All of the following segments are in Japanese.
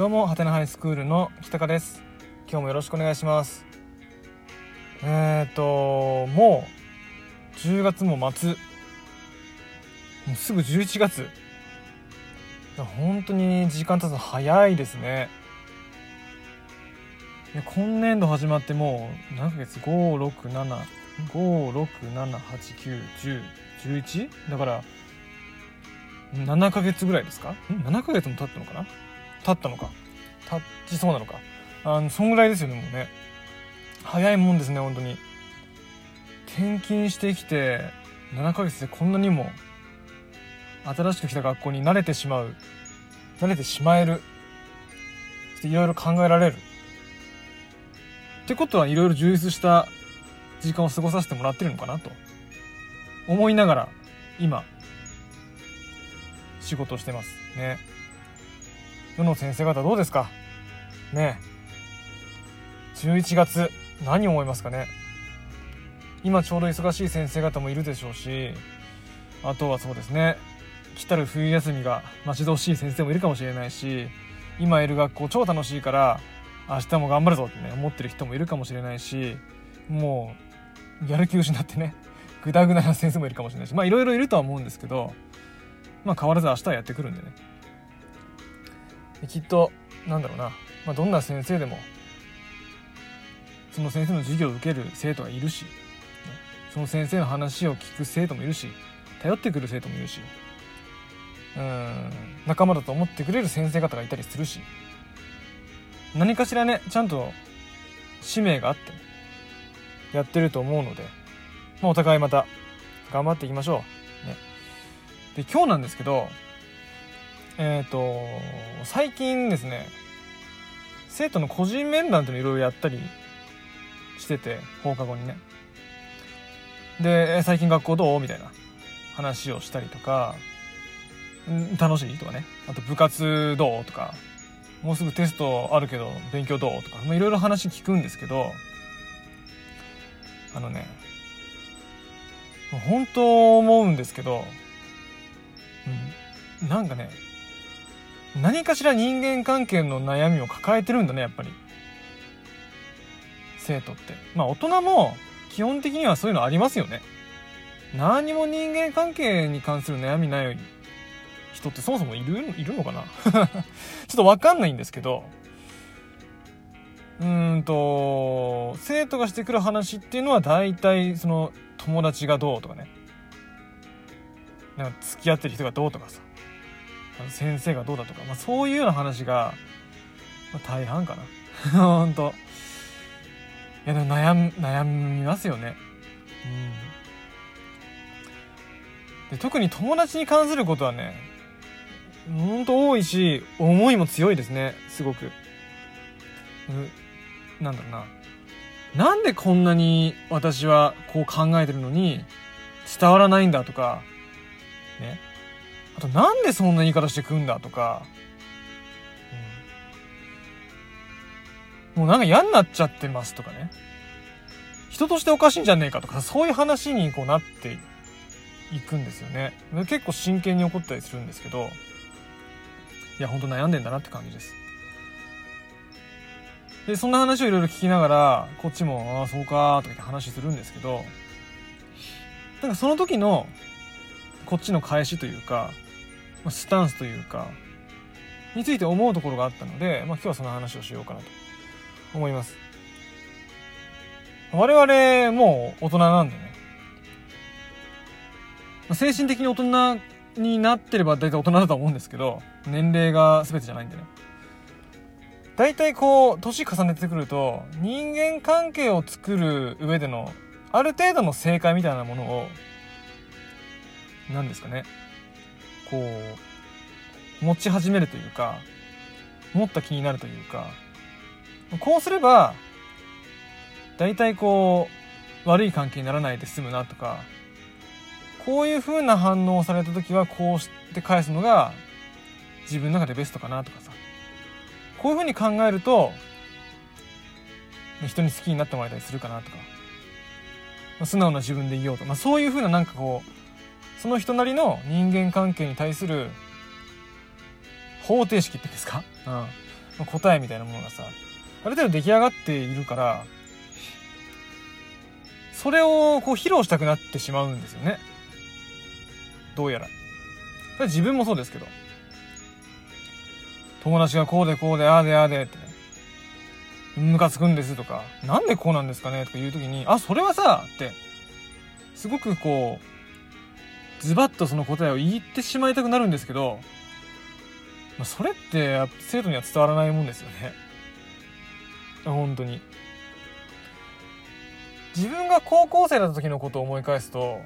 どうもハテナハイスクールの北川です。今日もよろしくお願いします。えっ、ー、ともう10月も末。もうすぐ11月。本当に時間経つの早いですね。今年度始まってもう何ヶ月？56756789101だから7ヶ月ぐらいですか？ん？7ヶ月も経ったのかな？経ったのか？経ちそうなのか？あのそんぐらいですよねもうね。早いもんですね本当に。転勤してきて7ヶ月でこんなにも新しく来た学校に慣れてしまう慣れてしまえるいろいろ考えられる。ってことはいろいろ充実した時間を過ごさせてもらってるのかなと思いながら今仕事をしてます。ね。世の先生方どうですか？ね11月何思いますかね？今ちょうど忙しい先生方もいるでしょうしあとはそうですね。来たる冬休みが待ち遠しい先生もいるかもしれないし今いる学校超楽しいから明日も頑張るぞってね思ってる人もいるかもしれないしもうやる気失ってねグダグダな先生もいるかもしれないしまあいろいろいるとは思うんですけどまあ変わらず明日はやってくるんでね。きっとなんだろうな、まあ、どんな先生でもその先生の授業を受ける生徒がいるしその先生の話を聞く生徒もいるし頼ってくる生徒もいるし。うん。仲間だと思ってくれる先生方がいたりするし。何かしらねちゃんと使命があってやってると思うので、まあ、お互いまた頑張っていきましょう。ね、で今日なんですけどえっ、ー、と最近ですね生徒の個人面談っていうのいろいろやったりしてて放課後にね。で最近学校どう？みたいな話をしたりとか楽しいとかね。あと部活どう？とかもうすぐテストあるけど勉強どう？とかいろいろ話聞くんですけどあのね本当思うんですけど、うん、なんかね何かしら人間関係の悩みを抱えてるんだねやっぱり。生徒って。まあ大人も基本的にはそういうのありますよね。何も人間関係に関する悩みない人ってそもそもいるいるのかな？ちょっとわかんないんですけど。うんと生徒がしてくる話っていうのは大体その友達がどうとかね。なんか付き合ってる人がどうとかさ。先生がどうだとか、まあ、そういうような話が、まあ、大半かな。ほんといやでも悩悩みますよね。うん。で特に友達に関することはねほんと多いし思いも強いですねすごく。なんだろうな。なんでこんなに私はこう考えてるのに伝わらないんだとかね。あとなんでそんな言い方してくんだとか、うん、もうなんか嫌になっちゃってますとかね。人としておかしいんじゃねえかとかそういう話にこうなっていくんですよね。結構真剣に怒ったりするんですけど。いやほんと悩んでんだなって感じです。でそんな話をいろいろ聞きながらこっちも「ああそうか」とかって話するんですけど。なんかその時のこっちの返しというかスタンスというかについて思うところがあったので、まあ、今日はその話をしようかなと思います。我々もう大人なんでね。精神的に大人になってれば大体大人だと思うんですけど年齢が全てじゃないんでね。大体こう年重ねてくると人間関係を作る上でのある程度の正解みたいなものを何ですかね。こう持ち始めるというか持った気になるというかこうすれば大体こう悪い関係にならないで済むなとかこういう風な反応をされた時はこうして返すのが自分の中でベストかなとかさ。こういう風に考えると人に好きになってもらえたりするかなとか。素直な自分でいようと、まあ、そういう風ななんかこうその人なりの人間関係に対する方程式っていうんですか、うん、答えみたいなものがさある程度出来上がっているからそれをこう披露したくなってしまうんですよね。どうやら。それ自分もそうですけど。友達がこうでこうでああでああでってね。ムカつくんですとかなんでこうなんですかねとか言う時にあそれはさってすごくこうズバッとその答えを言ってしまいたくなるんですけど、まあ、それって生徒には伝わらないもんですよね。本当に。自分が高校生だった時のことを思い返すと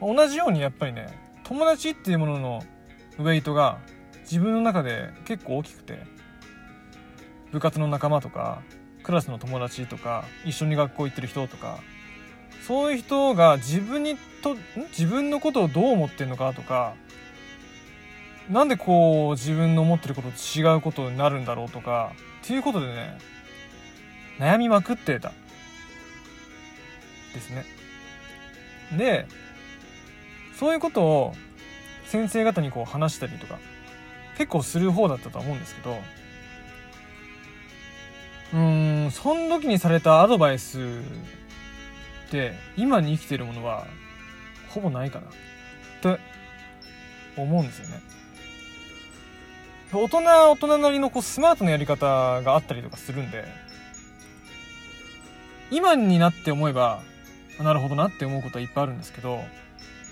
同じようにやっぱりね友達っていうもののウェイトが自分の中で結構大きくて部活の仲間とかクラスの友達とか一緒に学校行ってる人とかそういう人が自分にと自分のことをどう思ってるのかとかなんでこう自分の思ってることと違うことになるんだろうとかっていうことでね悩みまくってた。ですね。でそういうことを先生方にこう話したりとか結構する方だったと思うんですけどうーんその時にされたアドバイスって今に生きてるものはほぼないかな。って思うんですよね。大人は大人なりのこうスマートなやり方があったりとかするんで今になって思えばなるほどなって思うことはいっぱいあるんですけど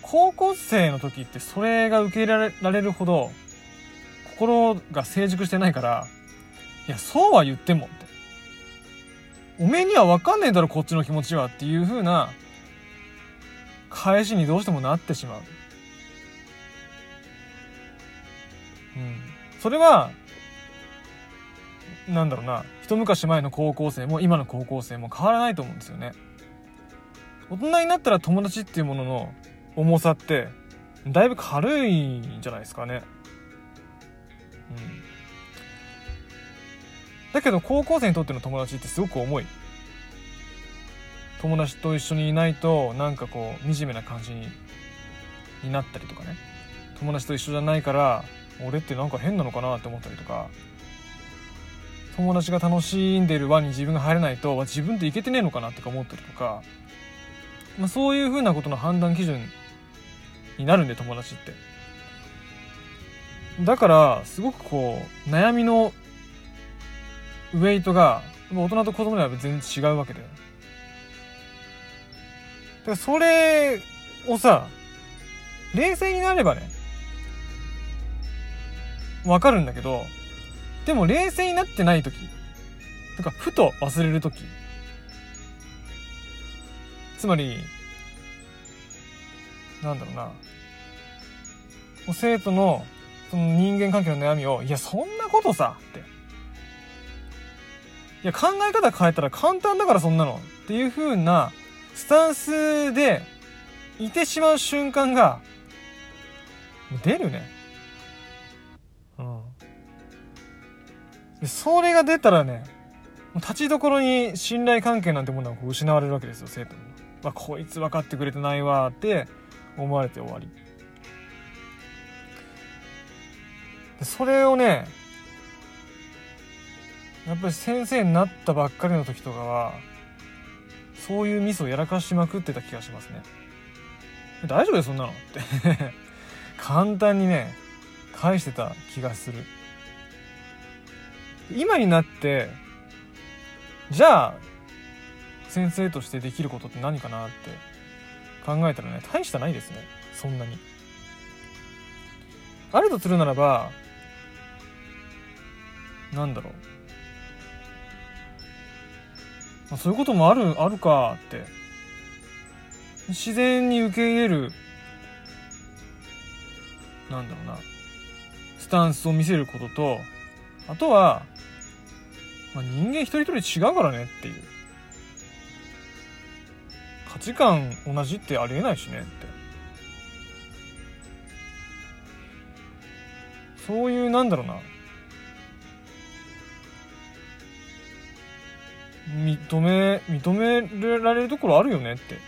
高校生の時ってそれが受け入れられるほど心が成熟してないからいやそうは言ってもっておめえには分かんねえだろこっちの気持ちはっていう風な返しにどうしてもなってしまう。うん。それは、なんだろうな、一昔前の高校生も今の高校生も変わらないと思うんですよね。大人になったら友達っていうものの重さって、だいぶ軽いんじゃないですかね。だけど高校生にとっての友達ってすごく重い。友達と一緒にいないとなんかこう惨めな感じになったりとかね。友達と一緒じゃないから俺ってなんか変なのかなって思ったりとか。友達が楽しんでる輪に自分が入れないと自分っていけてねえのかなって思ったりとか、まあ、そういうふうなことの判断基準になるんで友達って。だからすごくこう悩みのウェイトが大人と子供では全然違うわけで。だからそれをさ、冷静になればね、わかるんだけど、でも冷静になってない時、とかふと忘れる時、つまり、なんだろうな、生徒のその人間関係の悩みを、いや、そんなことさ、って。いや、考え方変えたら簡単だからそんなの。っていう風なスタンスでいてしまう瞬間が、出るね。うん。で、それが出たらね、立ちどころに信頼関係なんてものは失われるわけですよ、生徒に。まあ、こいつ分かってくれてないわって思われて終わり。それをね、やっぱり先生になったばっかりの時とかはそういうミスをやらかしまくってた気がしますね。大丈夫よそんなのって。簡単にね返してた気がする。今になってじゃあ先生としてできることって何かなって考えたらね大したないですね。そんなに。あるとするならばなんだろう。あ、そういうこともある、あるかって。自然に受け入れる、なんだろうな、スタンスを見せることと、あとは、まあ、人間一人一人違うからねっていう。価値観同じってありえないしねって。そういう、なんだろうな、認め、認められるところあるよねって。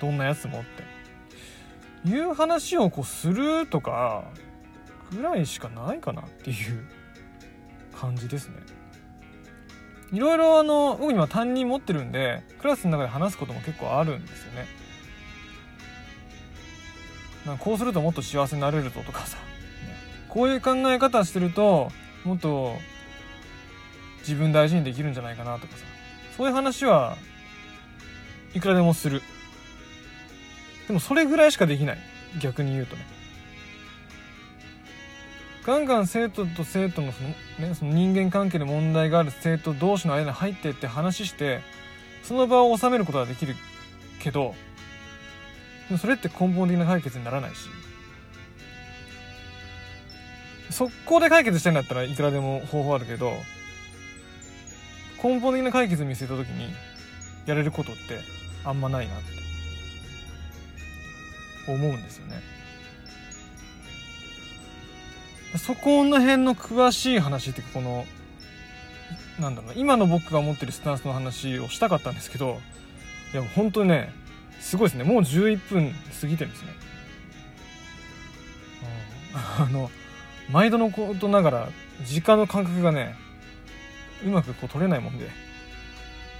どんなやつもって。いう話をこうするとか、ぐらいしかないかなっていう。感じですねいろいろあの僕今担任持ってるんでクラスの中で話すことも結構あるんですよねなんこうするともっと幸せになれるぞとかさ、こういう考え方してるともっと自分大事にできるんじゃないかなとかさ。そういう話はいくらでもする。でもそれぐらいしかできない。逆に言うとね。ガンガン生徒と生徒のその,、ね、その人間関係で問題がある生徒同士の間に入ってって話してその場を収めることができるけどそれって根本的な解決にならないし。速攻で解決したいんだったらいくらでも方法あるけど根本的な解決見据えた時にやれることってあんまないなって思うんですよね。そこの辺の詳しい話っていうかこのなんだろう今の僕が持ってるスタンスの話をしたかったんですけどいや本当にねすごいですねもう11分過ぎてるんですね。あの毎度のことながら時間の感覚がねうまくこう取れないもんで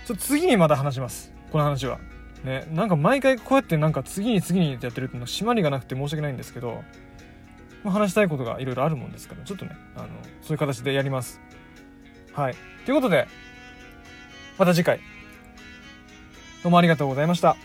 ちょっと次にまた話しますこの話は。ねなんか毎回こうやってなんか次に次にやってるっての締まりがなくて申し訳ないんですけどま、話したいことがいろいろあるもんですから、ちょっとね、あの、そういう形でやります。はい。ということで、また次回、どうもありがとうございました。